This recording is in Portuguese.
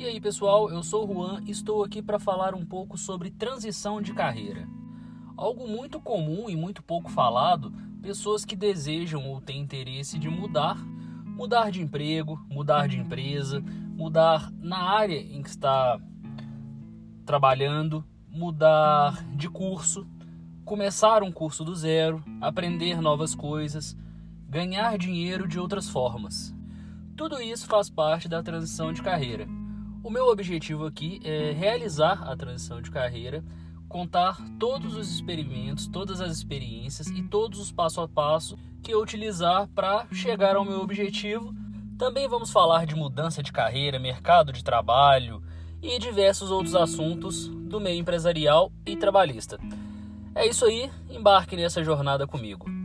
E aí, pessoal, eu sou o Juan e estou aqui para falar um pouco sobre transição de carreira. Algo muito comum e muito pouco falado, pessoas que desejam ou têm interesse de mudar, mudar de emprego, mudar de empresa, mudar na área em que está trabalhando, mudar de curso, começar um curso do zero, aprender novas coisas, ganhar dinheiro de outras formas. Tudo isso faz parte da transição de carreira. O meu objetivo aqui é realizar a transição de carreira, contar todos os experimentos, todas as experiências e todos os passo a passo que eu utilizar para chegar ao meu objetivo. Também vamos falar de mudança de carreira, mercado de trabalho e diversos outros assuntos do meio empresarial e trabalhista. É isso aí, embarque nessa jornada comigo.